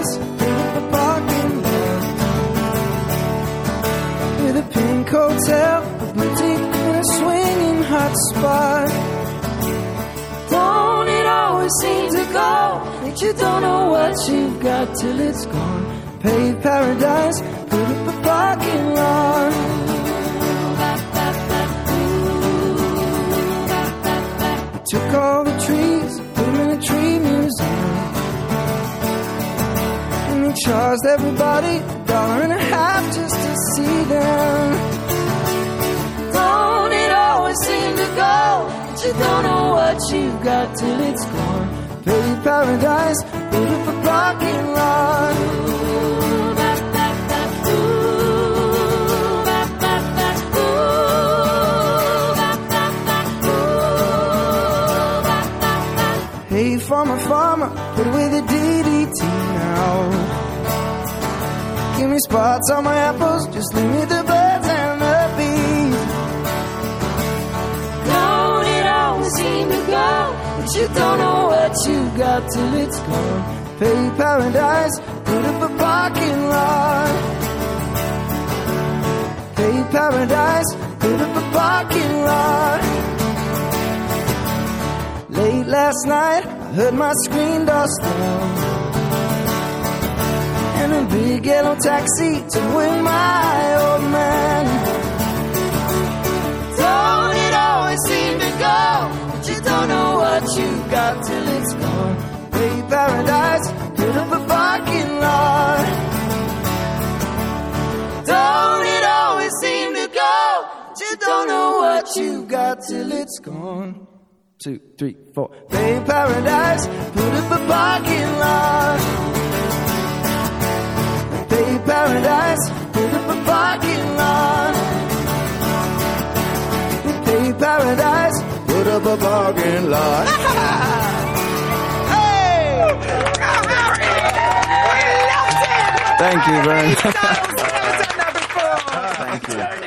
paradise in the parking lot. With a pink hotel, a boutique, and a swinging hot spot. Don't it always seem to go that you don't know what you've got till it's gone? Paved paradise, put up a parking lot. Charged everybody a dollar and a half just to see them. Don't it always seem to go that you don't know what you've got till it's gone? Paved paradise, up a parking lot. Hey, farmer, farmer, put away the DDT now. Give me spots on my apples, just leave me the birds and the bees. Don't it always seem to go, but you don't know what you got till it's gone. Pay paradise, put up a parking lot. Pay paradise, put up a parking lot. Late last night, I heard my screen door slam. And a big yellow taxi to away my old man. Don't it always seem to go, but you don't know what you got till it's gone. Pay paradise, put up a parking lot. Don't it always seem to go, but you don't know what you got till it's gone two, three, four. Bay Paradise, put up a parking lot. Up a lot. hey! Thank you, Vern. Never done that before. Thank you.